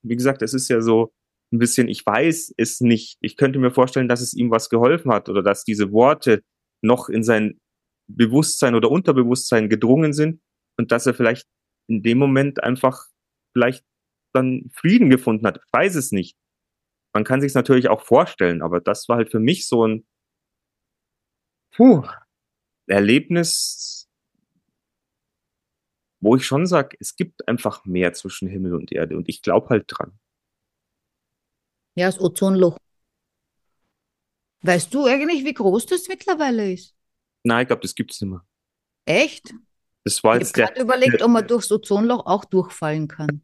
wie gesagt, es ist ja so, ein bisschen, ich weiß es nicht. Ich könnte mir vorstellen, dass es ihm was geholfen hat oder dass diese Worte noch in sein Bewusstsein oder Unterbewusstsein gedrungen sind und dass er vielleicht in dem Moment einfach vielleicht dann Frieden gefunden hat. Ich weiß es nicht. Man kann sich es natürlich auch vorstellen, aber das war halt für mich so ein puh, Erlebnis, wo ich schon sage, es gibt einfach mehr zwischen Himmel und Erde und ich glaube halt dran. Ja, das Ozonloch. Weißt du eigentlich, wie groß das mittlerweile ist? Nein, ich glaube, das gibt es nicht mehr. Echt? Das war ich jetzt habe gerade überlegt, ob man durchs Ozonloch auch durchfallen kann.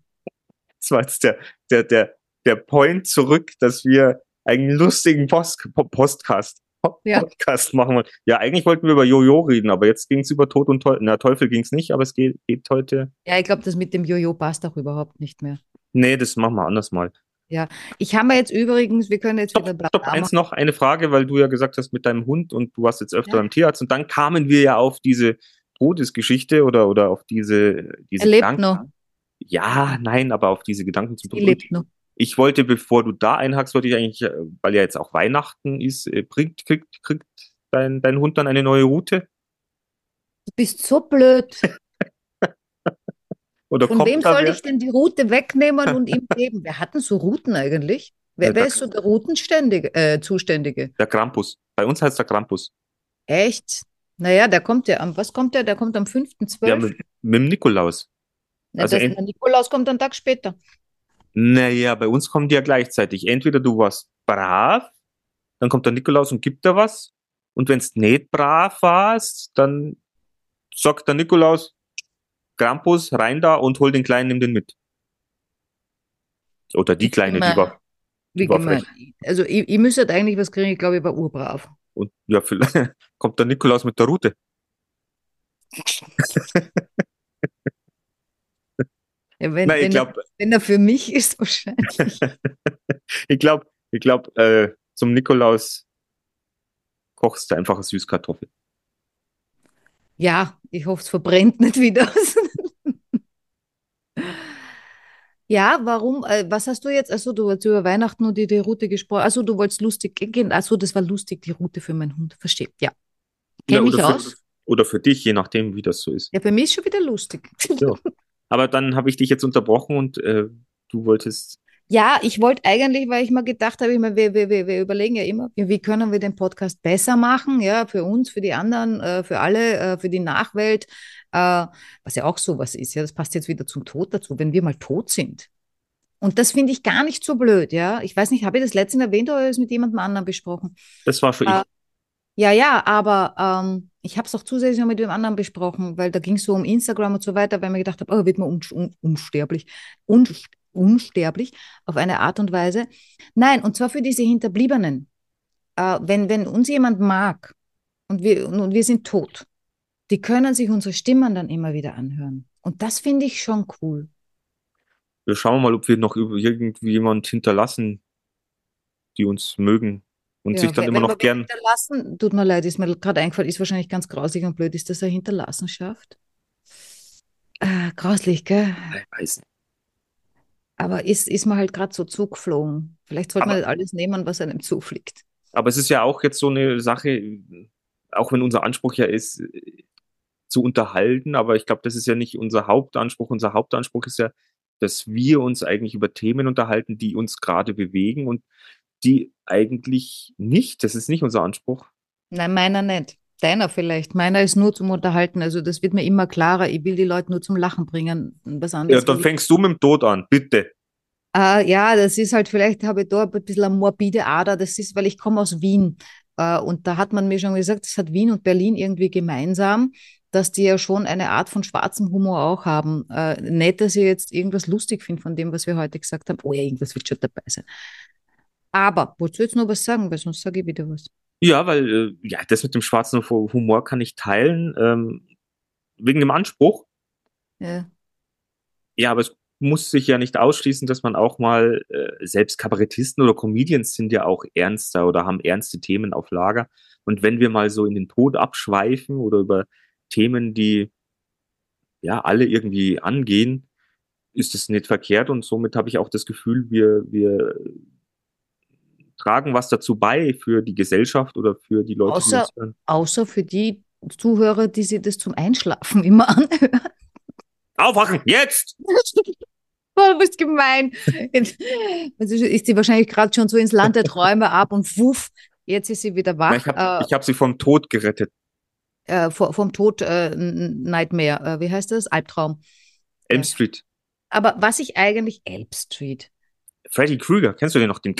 Das war jetzt der, der, der, der Point zurück, dass wir einen lustigen Post, Postcast, ja. Podcast machen wollen. Ja, eigentlich wollten wir über Jojo reden, aber jetzt ging es über Tod und Teufel. Na, Teufel ging es nicht, aber es geht, geht heute. Ja, ich glaube, das mit dem Jojo passt auch überhaupt nicht mehr. Nee, das machen wir anders mal. Ja, ich habe mir jetzt übrigens, wir können jetzt stopp, wieder. Stopp, eins noch, eine Frage, weil du ja gesagt hast mit deinem Hund und du warst jetzt öfter ja. beim Tierarzt und dann kamen wir ja auf diese Todesgeschichte oder, oder auf diese, diese er lebt Gedanken. noch. Ja, nein, aber auf diese Gedanken zum Tod. Er lebt noch. Ich wollte, bevor du da einhackst, wollte ich eigentlich, äh, weil ja jetzt auch Weihnachten ist, äh, kriegt, kriegt, kriegt dein, dein Hund dann eine neue Route? Du bist so blöd. Oder Von wem soll ich denn die Route wegnehmen und ihm geben? Wer hat denn so Routen eigentlich? Wer, ja, wer ist so der Routenständige, äh, Zuständige? Der Krampus. Bei uns heißt der Krampus. Echt? Naja, der kommt ja am, was kommt der? Der kommt am 5.12. Ja, mit, mit dem Nikolaus. Ja, also der Nikolaus kommt einen Tag später. Naja, bei uns kommt die ja gleichzeitig. Entweder du warst brav, dann kommt der Nikolaus und gibt dir was. Und wenn es nicht brav warst, dann sagt der Nikolaus, Krampus, rein da und hol den Kleinen, nimm den mit. Oder die Kleine, die war. Wie gemein. Also, ich, ich müsste eigentlich was kriegen, ich glaube, ich war urbrav. Und ja, vielleicht kommt der Nikolaus mit der Route. ja, wenn, Nein, wenn, glaub, er, wenn er für mich ist, wahrscheinlich. ich glaube, ich glaub, äh, zum Nikolaus kochst du einfach eine Süßkartoffel. Ja, ich hoffe, es verbrennt nicht wieder. ja, warum? Äh, was hast du jetzt? Also du hast über Weihnachten und die, die Route gesprochen. Also du wolltest lustig gehen. Also das war lustig, die Route für meinen Hund. Verstehe. Ja. Kenn ja, mich für, aus. Oder für dich, je nachdem, wie das so ist. Ja, bei mir ist schon wieder lustig. Ja. Aber dann habe ich dich jetzt unterbrochen und äh, du wolltest ja, ich wollte eigentlich, weil ich mir gedacht habe, wir, wir, wir, wir überlegen ja immer, wie können wir den Podcast besser machen, ja, für uns, für die anderen, äh, für alle, äh, für die Nachwelt, äh, was ja auch sowas ist, ja, das passt jetzt wieder zum Tod dazu, wenn wir mal tot sind. Und das finde ich gar nicht so blöd, ja. Ich weiß nicht, habe ich das letztens erwähnt oder es mit jemandem anderen besprochen? Das war für ich. Ja, ja, aber ähm, ich habe es auch zusätzlich noch mit dem anderen besprochen, weil da ging es so um Instagram und so weiter, weil mir gedacht habe, oh, wird man un un unsterblich. Un unsterblich auf eine Art und Weise. Nein, und zwar für diese Hinterbliebenen. Äh, wenn, wenn uns jemand mag und wir, und wir sind tot, die können sich unsere Stimmen dann immer wieder anhören. Und das finde ich schon cool. Wir schauen mal, ob wir noch irgendwie jemand hinterlassen, die uns mögen. Und Ja, sich dann immer noch gern. Hinterlassen, tut mir leid, ist mir gerade eingefallen, ist wahrscheinlich ganz grausig und blöd. Ist das eine Hinterlassenschaft? Äh, grauslich, gell? Ich weiß nicht. Aber ist, ist man halt gerade so zugeflogen. Vielleicht sollte man Aber- nicht alles nehmen, was einem zufliegt. Aber es ist ja auch jetzt so eine Sache, auch wenn unser Anspruch ja ist, zu unterhalten, aber ich glaube, das ist ja nicht unser Hauptanspruch. Unser Hauptanspruch ist ja, dass wir uns eigentlich über Themen unterhalten, die uns gerade bewegen und die eigentlich nicht, das ist nicht unser Anspruch. Nein, meiner nicht. Deiner vielleicht. Meiner ist nur zum Unterhalten. Also das wird mir immer klarer. Ich will die Leute nur zum Lachen bringen. Was Ja, anderes. dann will ich- fängst du mit dem Tod an, bitte. Äh, ja, das ist halt, vielleicht habe ich da ein bisschen eine morbide Ader. Das ist, weil ich komme aus Wien. Äh, und da hat man mir schon gesagt, das hat Wien und Berlin irgendwie gemeinsam, dass die ja schon eine Art von schwarzem Humor auch haben. Äh, nicht, dass ich jetzt irgendwas lustig finde von dem, was wir heute gesagt haben. Oh ja, irgendwas wird schon dabei sein. Aber, wolltest du jetzt noch was sagen? Weil sonst sage ich wieder was. Ja, weil äh, ja, das mit dem schwarzen Humor kann ich teilen, ähm, wegen dem Anspruch. Ja. Ja, aber es muss sich ja nicht ausschließen, dass man auch mal, äh, selbst Kabarettisten oder Comedians sind ja auch ernster oder haben ernste Themen auf Lager. Und wenn wir mal so in den Tod abschweifen oder über Themen, die ja alle irgendwie angehen, ist es nicht verkehrt und somit habe ich auch das Gefühl, wir, wir tragen was dazu bei für die Gesellschaft oder für die Leute, die Außer- uns hören. Außer für die Zuhörer, die sich das zum Einschlafen immer anhören. Aufwachen, jetzt! Oh, du bist gemein. Jetzt ist sie wahrscheinlich gerade schon so ins Land der Träume ab und wuff, jetzt ist sie wieder wach. ich habe ich hab sie vom Tod gerettet. äh, äh, vom Tod äh, Nightmare. Äh, wie heißt das? Albtraum. Elm. Street. Aber was ich eigentlich Elb Street. Freddy Krueger, kennst du den noch? Den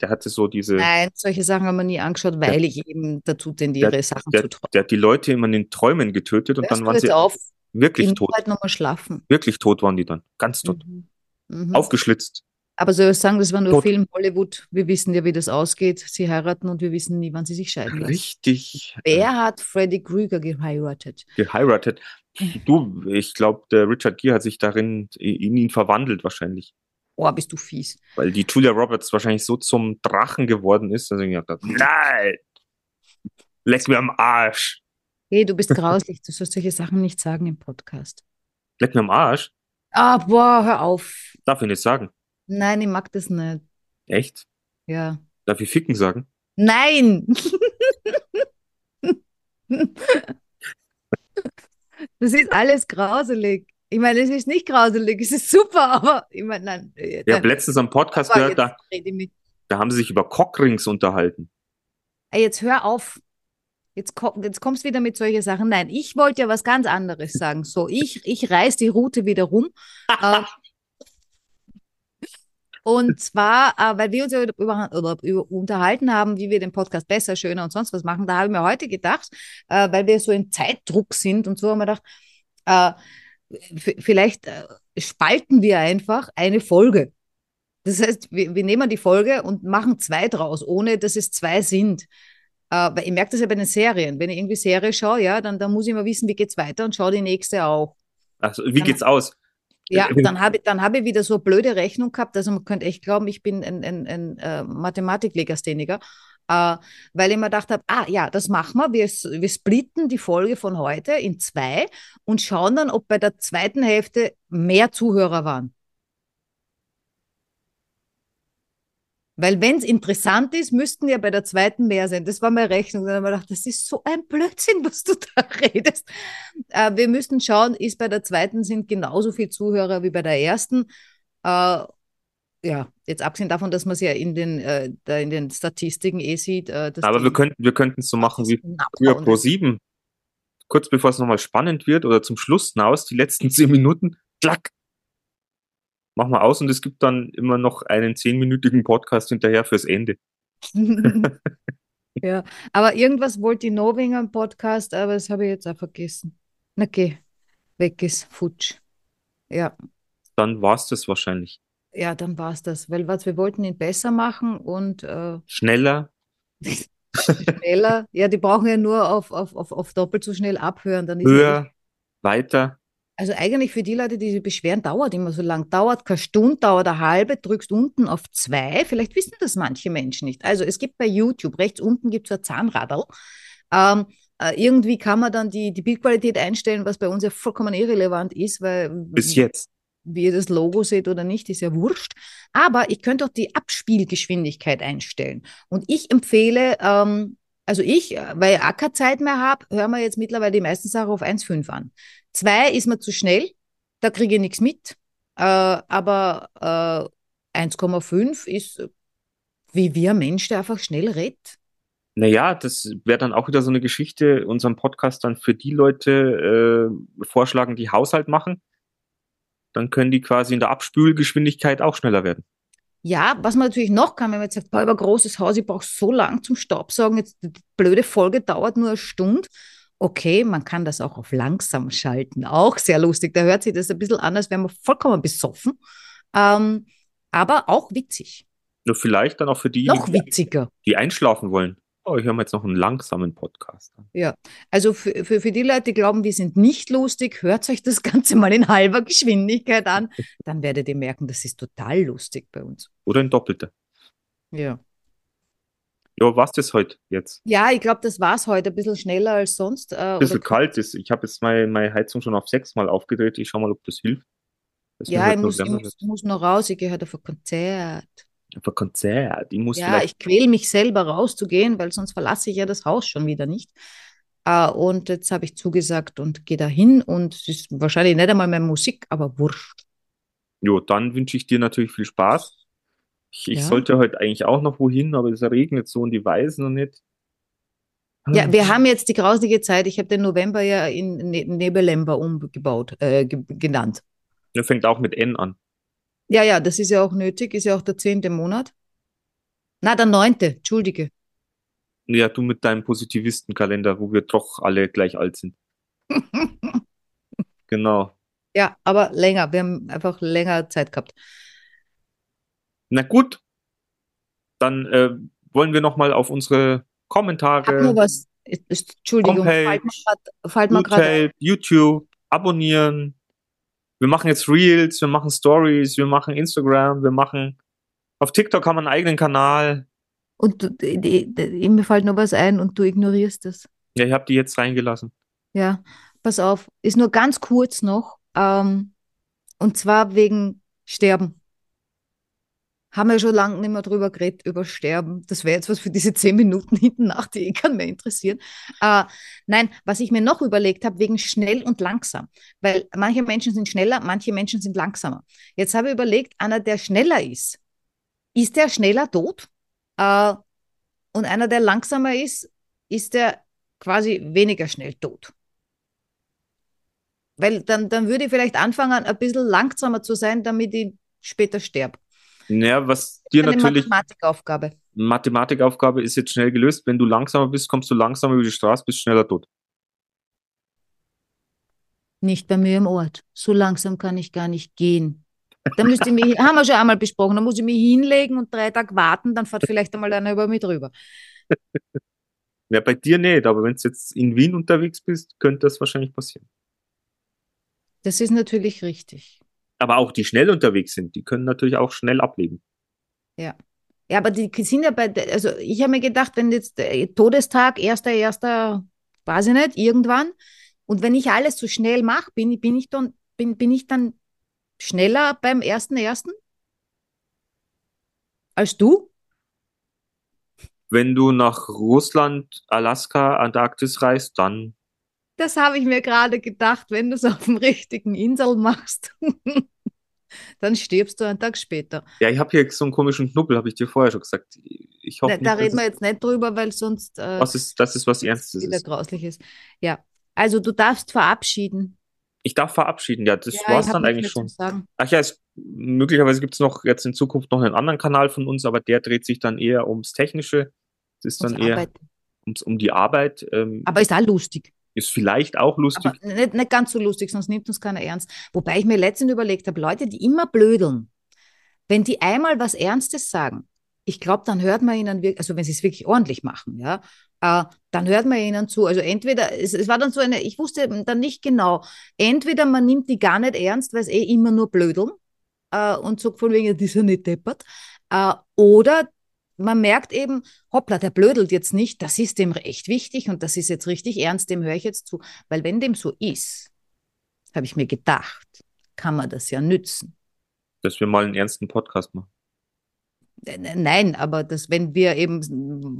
der hatte so diese, Nein, solche Sachen haben wir nie angeschaut, weil ich eben dazu tendiere, Sachen der, zu träumen. der hat die Leute immer in den Träumen getötet und Hörst dann waren sie auf, wirklich ich tot. halt nochmal schlafen. Wirklich tot waren die dann. Ganz tot. Mhm. Mhm. Aufgeschlitzt. Aber soll ich sagen, das war nur Tot. Film Hollywood. Wir wissen ja, wie das ausgeht. Sie heiraten und wir wissen nie, wann sie sich scheiden lassen. Richtig Wer hat Freddy Krueger geheiratet? geheiratet. Du, ich glaube, der Richard Gere hat sich darin in ihn verwandelt wahrscheinlich. Oh, bist du fies. Weil die Julia Roberts wahrscheinlich so zum Drachen geworden ist, dass ich gedacht habe, nein! Leck mir am Arsch! Hey, du bist grauslich. Du sollst solche Sachen nicht sagen im Podcast. Leck mir am Arsch? Ah, boah, hör auf. Darf ich nicht sagen. Nein, ich mag das nicht. Echt? Ja. Darf ich ficken sagen? Nein! Das ist alles grauselig. Ich meine, es ist nicht grauselig, es ist super, aber ich meine, nein. äh, Ich habe letztens am Podcast Aber gehört, da, da haben sie sich über Cockrings unterhalten. Ey, jetzt hör auf. Jetzt, jetzt kommst du wieder mit solchen Sachen. Nein, ich wollte ja was ganz anderes sagen. So, ich, ich reiß die Route wieder rum. äh, und zwar, äh, weil wir uns ja über, über, über unterhalten haben, wie wir den Podcast besser, schöner und sonst was machen. Da habe ich mir heute gedacht, äh, weil wir so im Zeitdruck sind und so, haben wir gedacht, äh, vielleicht äh, spalten wir einfach eine Folge. Das heißt, wir, wir nehmen die Folge und machen zwei draus, ohne dass es zwei sind. Äh, weil ich merke das ja bei den Serien. Wenn ich irgendwie Serie schaue, ja, dann, dann muss ich mal wissen, wie geht's weiter und schaue die nächste auch. Also, wie geht's aus? Ja, Äh, dann habe ich, dann habe ich wieder so eine blöde Rechnung gehabt. Also man könnte echt glauben, ich bin ein, ein, ein äh, Mathematiklegastheniker, äh, weil ich mir gedacht habe, ah ja, das machen wir. wir. Wir splitten die Folge von heute in zwei und schauen dann, ob bei der zweiten Hälfte mehr Zuhörer waren. Weil wenn es interessant ist, müssten ja bei der zweiten mehr sein. Das war meine Rechnung. Dann habe ich mir gedacht, das ist so ein Blödsinn, was du da redest. Äh, wir müssten schauen, ist bei der zweiten sind genauso viele Zuhörer wie bei der ersten. Äh, ja, jetzt abgesehen davon, dass man es ja in den, äh, da in den Statistiken eh sieht. Äh, Aber wir könnten wir könnten es so machen wie früher abhauen. Pro 7. Kurz bevor es nochmal spannend wird oder zum Schluss hinaus, die letzten zehn Minuten, klack. Mach mal aus und es gibt dann immer noch einen zehnminütigen Podcast hinterher fürs Ende. ja, aber irgendwas wollte ich noch wegen am Podcast, aber das habe ich jetzt auch vergessen. Na geh, weg ist, futsch. Ja, Dann war's das wahrscheinlich. Ja, dann war es das. Weil was, wir wollten ihn besser machen und äh, Schneller, schneller. Ja, die brauchen ja nur auf, auf, auf, auf doppelt so schnell abhören. Dann höher, weiter. Also eigentlich für die Leute, die sich beschweren, dauert immer so lang. Dauert keine Stunde, dauert eine halbe, drückst unten auf zwei. Vielleicht wissen das manche Menschen nicht. Also es gibt bei YouTube, rechts unten gibt es ein Zahnradl. Ähm, äh, irgendwie kann man dann die, die Bildqualität einstellen, was bei uns ja vollkommen irrelevant ist, weil Bis jetzt. Wie ihr das Logo seht oder nicht, ist ja wurscht. Aber ich könnte auch die Abspielgeschwindigkeit einstellen. Und ich empfehle, ähm, also ich, äh, weil ich auch keine Zeit mehr habe, hören wir jetzt mittlerweile die meisten Sachen auf 1,5 an. 2 ist mir zu schnell, da kriege ich nichts mit. Äh, aber äh, 1,5 ist wie wir Mensch, der einfach schnell redet. Naja, das wäre dann auch wieder so eine Geschichte, unseren Podcast dann für die Leute äh, vorschlagen, die Haushalt machen. Dann können die quasi in der Abspülgeschwindigkeit auch schneller werden. Ja, was man natürlich noch kann, wenn man jetzt sagt, boah, ein großes Haus, ich brauche so lang zum Staubsaugen, jetzt die blöde Folge dauert nur eine Stunde. Okay, man kann das auch auf langsam schalten. Auch sehr lustig. Da hört sich das ein bisschen an, als wäre man vollkommen besoffen. Ähm, aber auch witzig. Nur vielleicht dann auch für die, Noch witziger. die einschlafen wollen. Oh, ich höre mir jetzt noch einen langsamen Podcast an. Ja, also für, für, für die Leute, die glauben, wir sind nicht lustig, hört euch das Ganze mal in halber Geschwindigkeit an. Dann werdet ihr merken, das ist total lustig bei uns. Oder in doppelter. Ja. Ja, was das heute jetzt? Ja, ich glaube, das war es heute. Ein bisschen schneller als sonst. Äh, Ein bisschen kalt ist. Ich habe jetzt meine, meine Heizung schon auf sechs Mal aufgedreht. Ich schau mal, ob das hilft. Mir Ja, ich muss, ich muss, muss noch raus. Ich gehe heute auf ein Konzert. Auf ein Konzert. Ich muss Ja, ich quäle mich selber rauszugehen, weil sonst verlasse ich ja das Haus schon wieder nicht. Äh, und jetzt habe ich zugesagt und gehe da hin und es ist wahrscheinlich nicht einmal mehr Musik, aber wurscht. Jo, dann wünsche ich dir natürlich viel Spaß. Ich, ich Ja. sollte heute eigentlich auch noch wohin, aber es regnet so und die weiß noch nicht. Ja, wir haben jetzt die grausige Zeit. Ich habe den November ja in ne Nebelember umgebaut, äh, ge genannt. Der fängt auch mit N an. Ja, ja, das ist ja auch nötig, ist ja auch der zehnte Monat. Na, der neunte, Entschuldige. Ja, du mit deinem Positivistenkalender, wo wir doch alle gleich alt sind. Genau. Ja, aber länger. Wir haben einfach länger Zeit gehabt. Na gut. Dann äh, wollen wir noch mal auf unsere Ich habe nur Kommentare, was. Entschuldigung, Homepage, fällt mir gerade YouTube, abonnieren. Wir machen jetzt Reels, wir machen Stories, wir machen Instagram, wir machen auf TikTok haben wir einen eigenen Kanal. Und du, die, die, die, mir fällt noch was ein und du ignorierst es. Ja, ich habe die jetzt reingelassen. Ja, pass auf, ist nur ganz kurz noch. Ähm, und zwar wegen Sterben. Haben wir schon lange nicht mehr drüber geredet, über Sterben. Das wäre jetzt was für diese zehn Minuten hinten nach, die eh keinen mehr interessieren. Äh, nein, was ich mir noch überlegt habe, wegen schnell und langsam. Weil manche Menschen sind schneller, manche Menschen sind langsamer. Jetzt habe ich überlegt, einer, der schneller ist, ist der schneller tot? Äh, und einer, der langsamer ist, ist der quasi weniger schnell tot. Weil dann, dann würde ich vielleicht anfangen, ein bisschen langsamer zu sein, damit ich später sterbe. Ja, was dir Eine natürlich Mathematikaufgabe. Mathematikaufgabe ist jetzt schnell gelöst. Wenn du langsamer bist, kommst du langsamer über die Straße, bist schneller tot. Nicht bei mir im Ort. So langsam kann ich gar nicht gehen. Da müsste ich mich, haben wir schon einmal besprochen, da muss ich mich hinlegen und drei Tage warten, dann fährt vielleicht einmal einer über mich drüber. Ja, bei dir nicht, aber wenn du jetzt in Wien unterwegs bist, könnte das wahrscheinlich passieren. Das ist natürlich richtig. Aber auch die schnell unterwegs sind, die können natürlich auch schnell ablegen. Ja, aber die sind ja bei, also ich habe mir gedacht, wenn jetzt der Todestag, erster, erster, weiß ich nicht, irgendwann, und wenn ich alles so schnell mache, bin, bin ich dann, bin, bin ich dann schneller beim ersten, ersten? Als du? Wenn du nach Russland, Alaska, Antarktis reist, dann Das habe ich mir gerade gedacht, wenn du es auf dem richtigen Insel machst, dann stirbst du einen Tag später. Ja, ich habe hier so einen komischen Knubbel, habe ich dir vorher schon gesagt. Ich hoffe Da, nicht, da reden wir es, jetzt nicht drüber, weil sonst äh, was ist, das ist was Ernstes wieder ist. grauslich ist. Ja, also du darfst verabschieden. Ich darf verabschieden, ja, das Ja, ich hab dann eigentlich schon. sagen. Ach ja, es, möglicherweise gibt's noch jetzt in Zukunft noch einen anderen Kanal von uns, aber der dreht sich dann eher ums Technische. Es ist dann Unsere eher ums, um die Arbeit. Ähm, Aber ist auch lustig. Ist vielleicht auch lustig. Aber nicht, nicht ganz so lustig, sonst nimmt uns keiner ernst. Wobei ich mir letztens überlegt habe, Leute, die immer blödeln, wenn die einmal was Ernstes sagen, ich glaube, dann hört man ihnen wirklich, also wenn sie es wirklich ordentlich machen, ja, äh, dann hört man ihnen zu. Also entweder, es, es war dann so eine, ich wusste dann nicht genau, entweder man nimmt die gar nicht ernst, weil es eh immer nur blödeln äh, und sagt von wegen, die ja nicht deppert. Äh, oder man merkt eben, hoppla, der blödelt jetzt nicht, das ist dem echt wichtig und das ist jetzt richtig ernst, dem höre ich jetzt zu. Weil wenn dem so ist, habe ich mir gedacht, kann man das ja nützen. Dass wir mal einen ernsten Podcast machen. Nein, aber dass, wenn wir eben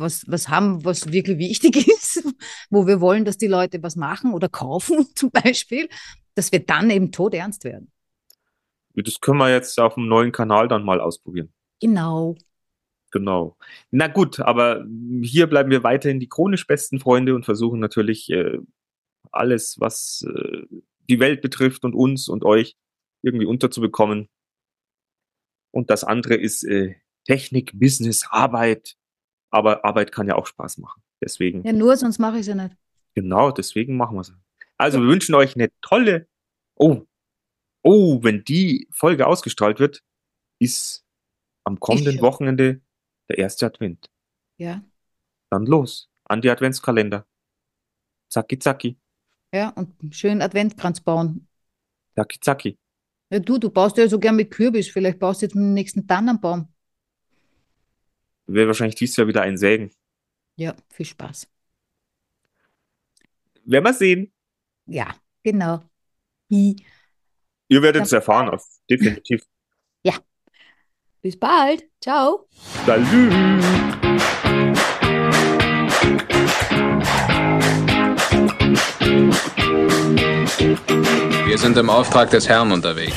was, was haben, was wirklich wichtig ist, wo wir wollen, dass die Leute was machen oder kaufen zum Beispiel, dass wir dann eben todernst werden. Das können wir jetzt auf dem neuen Kanal dann mal ausprobieren. Genau. Genau. Na gut, aber hier bleiben wir weiterhin die chronisch besten Freunde und versuchen natürlich äh, alles, was äh, die Welt betrifft und uns und euch irgendwie unterzubekommen. Und das andere ist äh, Technik, Business, Arbeit. Aber Arbeit kann ja auch Spaß machen. Deswegen. Ja, nur, sonst mache ich es ja nicht. Genau, deswegen machen wir es. Also, wir wünschen euch eine tolle. Oh, oh, wenn die Folge ausgestrahlt wird, ist am kommenden Wochenende der erste Advent. Ja. Dann los, an die Adventskalender. Zacki, zacki. Ja, und schön Adventkranz bauen. Zacki, zacki. Ja, du, du baust ja so gern mit Kürbis. Vielleicht baust du jetzt mit dem nächsten Tannenbaum. Wäre wahrscheinlich dieses Jahr wieder ein Sägen. Ja, viel Spaß. Werden wir sehen. Ja, genau. Hi. Ihr werdet es erfahren, auf, definitiv. Bis bald. Ciao. Salut. Wir sind im Auftrag des Herrn unterwegs.